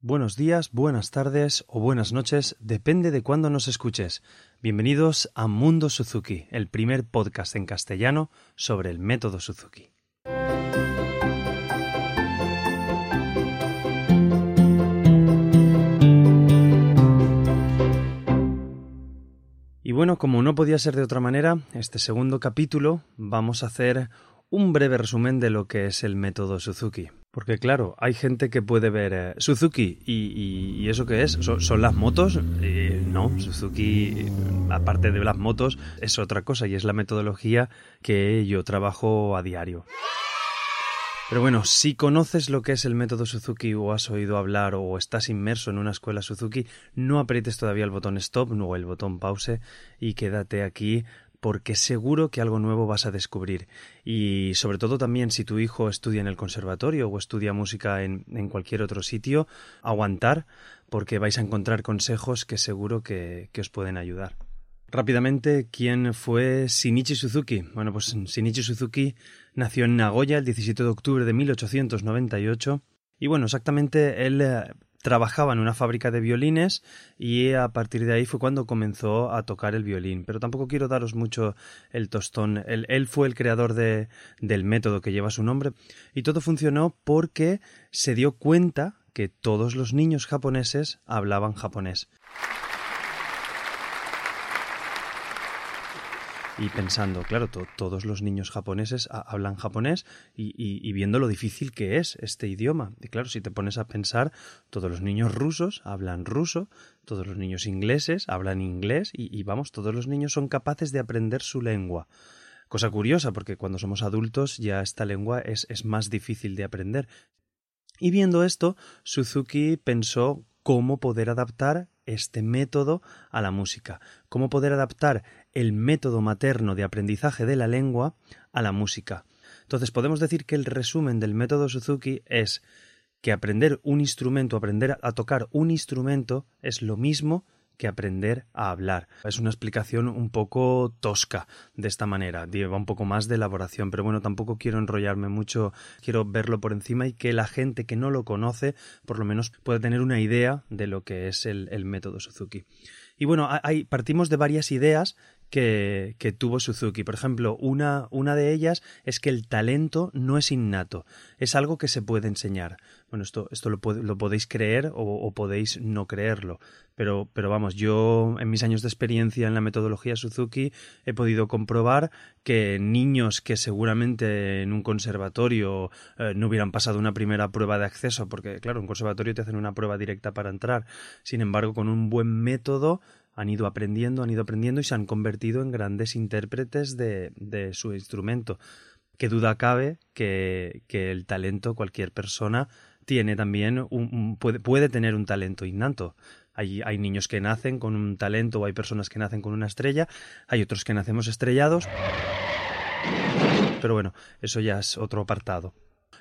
Buenos días, buenas tardes o buenas noches, depende de cuándo nos escuches. Bienvenidos a Mundo Suzuki, el primer podcast en castellano sobre el método Suzuki. Y bueno, como no podía ser de otra manera, este segundo capítulo vamos a hacer un breve resumen de lo que es el método Suzuki. Porque claro, hay gente que puede ver eh, Suzuki y, eso qué es, ¿Son, las motos. Eh, no, Suzuki, aparte de las motos, es otra cosa y es la metodología que yo trabajo a diario. Pero bueno, si conoces lo que es el método Suzuki o has oído hablar o estás inmerso en una escuela Suzuki, no aprietes todavía el botón stop o el botón pause y quédate aquí porque seguro que algo nuevo vas a descubrir. Y sobre todo también si tu hijo estudia en el conservatorio o estudia música en, cualquier otro sitio, aguantar porque vais a encontrar consejos que seguro que, que os pueden ayudar. Rápidamente, ¿quién fue Shinichi Suzuki? Bueno, pues Shinichi Suzuki nació en Nagoya el 17 de octubre de 1898 y bueno, exactamente él eh, trabajaba en una fábrica de violines y a partir de ahí fue cuando comenzó a tocar el violín. Pero tampoco quiero daros mucho el tostón. Él, fue el creador de, del método que lleva su nombre y todo funcionó porque se dio cuenta que todos los niños japoneses hablaban japonés. Y pensando, claro, todos los niños japoneses hablan japonés y, viendo lo difícil que es este idioma. Y claro, si te pones a pensar, todos los niños rusos hablan ruso, todos los niños ingleses hablan inglés y, vamos, todos los niños son capaces de aprender su lengua. Cosa curiosa, porque cuando somos adultos ya esta lengua es, es más difícil de aprender. Y viendo esto, Suzuki pensó cómo poder adaptar este método a la música, cómo poder adaptar el método materno de aprendizaje de la lengua a la música. Entonces podemos decir que el resumen del método Suzuki es que aprender un instrumento, aprender a tocar un instrumento es lo mismo que aprender a hablar. Es una explicación un poco tosca de esta manera, lleva un poco más de elaboración, pero bueno, tampoco quiero enrollarme mucho, quiero verlo por encima y que la gente que no lo conoce por lo menos pueda tener una idea de lo que es el, el método Suzuki. Y bueno, partimos de varias ideas que, que, tuvo Suzuki. Por ejemplo, una, una de ellas es que el talento no es innato, es algo que se puede enseñar. Bueno, esto, esto lo, lo podéis creer o, podéis no creerlo, pero, pero vamos, yo en mis años de experiencia en la metodología Suzuki he podido comprobar que niños que seguramente en un conservatorio eh, no hubieran pasado una primera prueba de acceso, porque claro, en un conservatorio te hacen una prueba directa para entrar, sin embargo, con un buen método han ido aprendiendo, han ido aprendiendo y se han convertido en grandes intérpretes de, de su instrumento. Qué duda cabe que, que, el talento, cualquier persona, tiene también un, puede, puede, tener un talento innato. Hay, hay niños que nacen con un talento o hay personas que nacen con una estrella, hay otros que nacemos estrellados. Pero bueno, eso ya es otro apartado.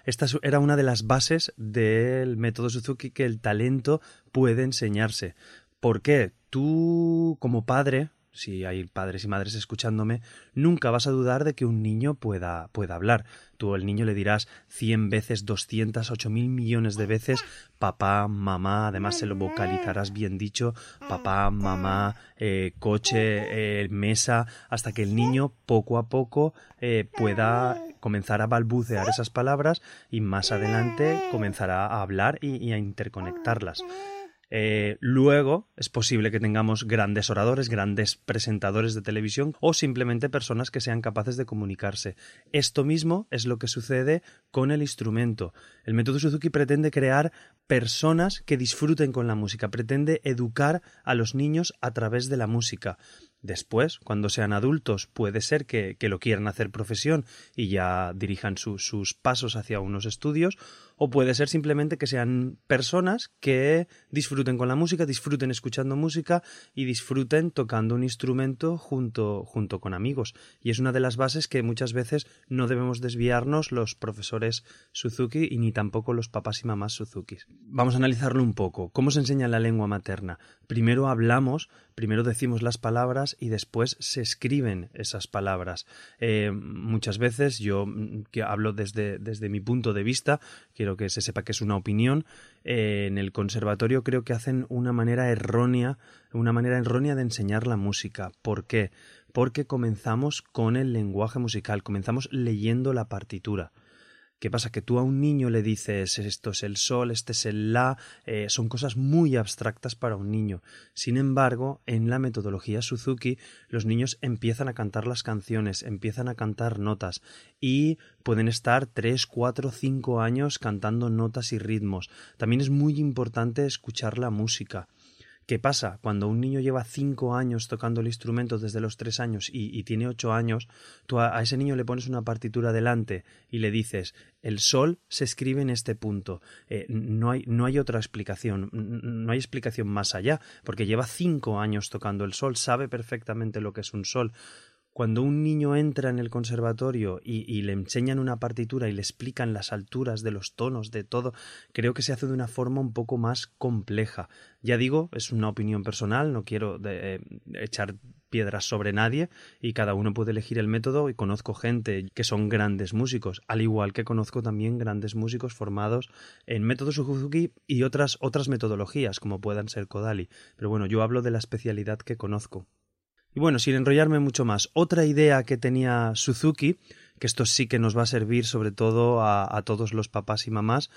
Esta era una de las bases del método Suzuki que el talento puede enseñarse. ¿Por qué? Tú, como padre, si hay padres y madres escuchándome, nunca vas a dudar de que un niño pueda, pueda hablar. Tú al niño le dirás cien veces, doscientas, ocho mil millones de veces papá, mamá, además se lo vocalizarás bien dicho, papá, mamá, eh, coche, eh, mesa, hasta que el niño poco a poco eh, pueda comenzar a balbucear esas palabras y más adelante comenzará a hablar y a interconectarlas. Eh, luego es posible que tengamos grandes oradores, grandes presentadores de televisión o simplemente personas que sean capaces de comunicarse. Esto mismo es lo que sucede con el instrumento. El método Suzuki pretende crear personas que disfruten con la música, pretende educar a los niños a través de la música. Después, cuando sean adultos, puede ser que, lo quieran hacer profesión y ya dirijan sus pasos hacia unos estudios, o puede ser simplemente que sean personas que disfruten con la música, disfruten escuchando música y disfruten tocando un instrumento junto, junto con amigos. Y es una de las bases que muchas veces no debemos desviarnos los profesores Suzuki y ni tampoco los papás y mamás Suzuki. Vamos a analizarlo un poco. ¿Cómo se enseña la lengua materna? Primero hablamos, primero decimos las palabras y después se escriben esas palabras. Eh, muchas veces yo mm, que hablo desde, desde mi punto de vista, que se sepa que es una opinión, eh, en el conservatorio creo que hacen una manera errónea, una manera errónea de enseñar la música. ¿Por qué? Porque comenzamos con el lenguaje musical, comenzamos leyendo la partitura. ¿Qué pasa? Que tú a un niño le dices esto es el sol, este es el la, eh, son cosas muy abstractas para un niño. Sin embargo, en la metodología Suzuki, los niños empiezan a cantar las canciones, empiezan a cantar notas y pueden estar tres, cuatro, cinco años cantando notas y ritmos. También es muy importante escuchar la música. ¿Qué pasa? Cuando un niño lleva cinco años tocando el instrumento desde los tres años y, tiene ocho años, tú a, ese niño le pones una partitura delante y le dices el sol se escribe en este punto. Eh, no, hay, no hay otra explicación, no hay explicación más allá, porque lleva cinco años tocando el sol, sabe perfectamente lo que es un sol cuando un niño entra en el conservatorio y, le enseñan una partitura y le explican las alturas de los tonos, de todo, creo que se hace de una forma un poco más compleja. Ya digo, es una opinión personal, no quiero eh, echar piedras sobre nadie y cada uno puede elegir el método y conozco gente que son grandes músicos, al igual que conozco también grandes músicos formados en método Suzuki y otras otras metodologías como puedan ser Kodali. Pero bueno, yo hablo de la especialidad que conozco. Y bueno, sin enrollarme mucho más, otra idea que tenía Suzuki, que esto sí que nos va a servir sobre todo a, todos los papás y mamás,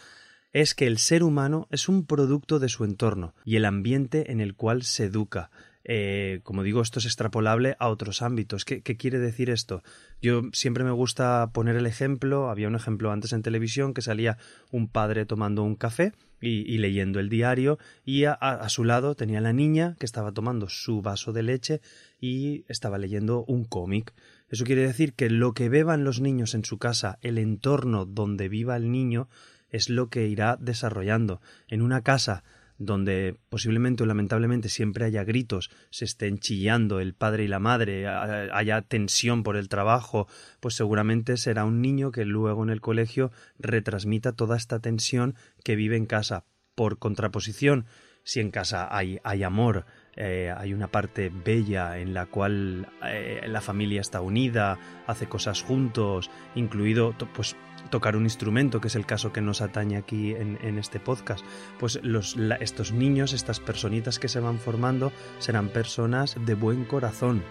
es que el ser humano es un producto de su entorno y el ambiente en el cual se educa. Eh, como digo, esto es extrapolable a otros ámbitos. ¿Qué, quiere decir esto? Yo siempre me gusta poner el ejemplo, había un ejemplo antes en televisión que salía un padre tomando un café y, leyendo el diario y a, su lado tenía la niña que estaba tomando su vaso de leche y estaba leyendo un cómic. Eso quiere decir que lo que beban los niños en su casa, el entorno donde viva el niño, es lo que irá desarrollando. En una casa donde posiblemente o lamentablemente siempre haya gritos, se estén chillando el padre y la madre, haya tensión por el trabajo, pues seguramente será un niño que luego en el colegio retransmita toda esta tensión que vive en casa. Por contraposición, si en casa hay, hay amor, eh, hay una parte bella en la cual eh, la familia está unida, hace cosas juntos, incluido pues tocar un instrumento, que es el caso que nos atañe aquí en, este podcast, pues los, estos niños, estas personitas que se van formando, serán personas de buen corazón,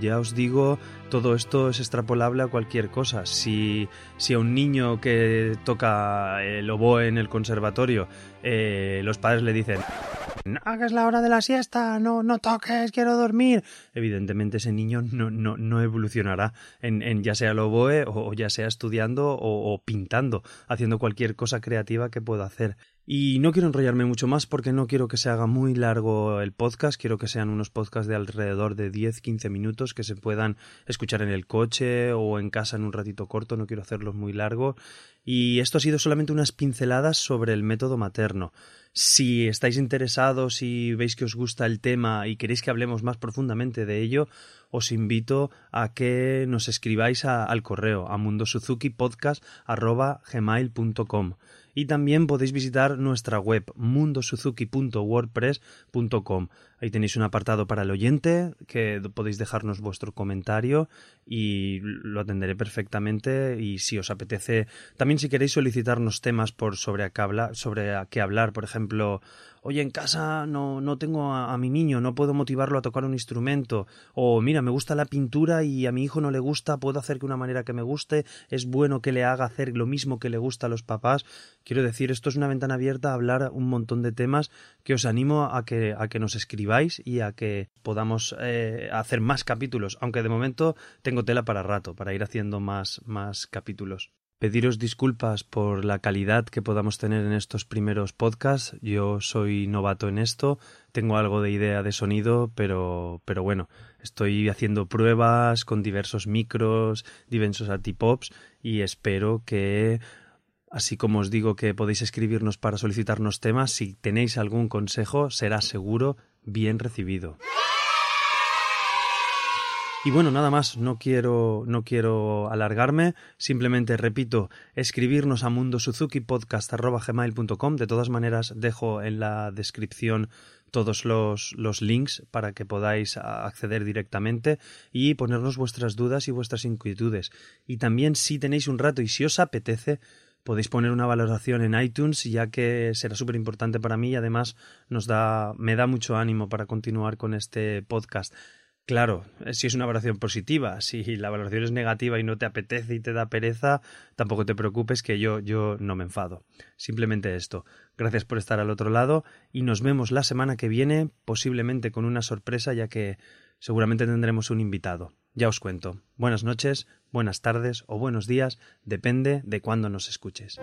ya os digo, todo esto es extrapolable a cualquier cosa. Si, si a un niño que toca el oboe en el conservatorio, eh, los padres le dicen hagas la hora de la siesta, no, no toques, quiero dormir. Evidentemente ese niño no, no, no evolucionará en, en, ya sea el oboe o, ya sea estudiando o pintando, haciendo cualquier cosa creativa que pueda hacer. Y no quiero enrollarme mucho más porque no quiero que se haga muy largo el podcast, quiero que sean unos podcasts de alrededor de 10-15 minutos que se puedan escuchar en el coche o en casa en un ratito corto, no quiero hacerlos muy largos. Y esto ha sido solamente unas pinceladas sobre el método materno. Si estáis interesados y veis que os gusta el tema y queréis que hablemos más profundamente de ello, os invito a que nos escribáis al correo a mundosuzukipodcast.gmail.com y también podéis visitar nuestra web mundosuzuki.wordpress.com. Ahí tenéis un apartado para el oyente que podéis dejarnos vuestro comentario y lo atenderé perfectamente y si os apetece también si queréis solicitarnos temas por sobre, sobre qué hablar, por ejemplo, oye, en casa no, no tengo a, mi niño, no puedo motivarlo a tocar un instrumento, o mira, me gusta la pintura y a mi hijo no le gusta, puedo hacer que una manera que me guste, es bueno que le haga hacer lo mismo que le gusta a los papás. Quiero decir, esto es una ventana abierta a hablar un montón de temas que os animo a que, a que nos escribáis y a que podamos eh, hacer más capítulos, aunque de momento tengo tela para rato, para ir haciendo más, más capítulos pediros disculpas por la calidad que podamos tener en estos primeros podcasts. Yo soy novato en esto, tengo algo de idea de sonido, pero, pero bueno, estoy haciendo pruebas con diversos micros, diversos antipops y espero que Así como os digo que podéis escribirnos para solicitarnos temas, si tenéis algún consejo, será seguro bien recibido. Y bueno, nada más, no quiero, no quiero alargarme, simplemente repito, escribirnos a mundosuzukipodcast.gmail.com, de todas maneras dejo en la descripción todos los, los links para que podáis acceder directamente y ponernos vuestras dudas y vuestras inquietudes. Y también si tenéis un rato y si os apetece, podéis poner una valoración en iTunes, ya que será súper importante para mí y además nos da, me da mucho ánimo para continuar con este podcast. Claro, si es una valoración positiva, si la valoración es negativa y no te apetece y te da pereza, tampoco te preocupes que yo, yo no me enfado. Simplemente esto. Gracias por estar al otro lado y nos vemos la semana que viene, posiblemente con una sorpresa, ya que seguramente tendremos un invitado. Ya os cuento. Buenas noches, buenas tardes o buenos días, depende de cuándo nos escuches.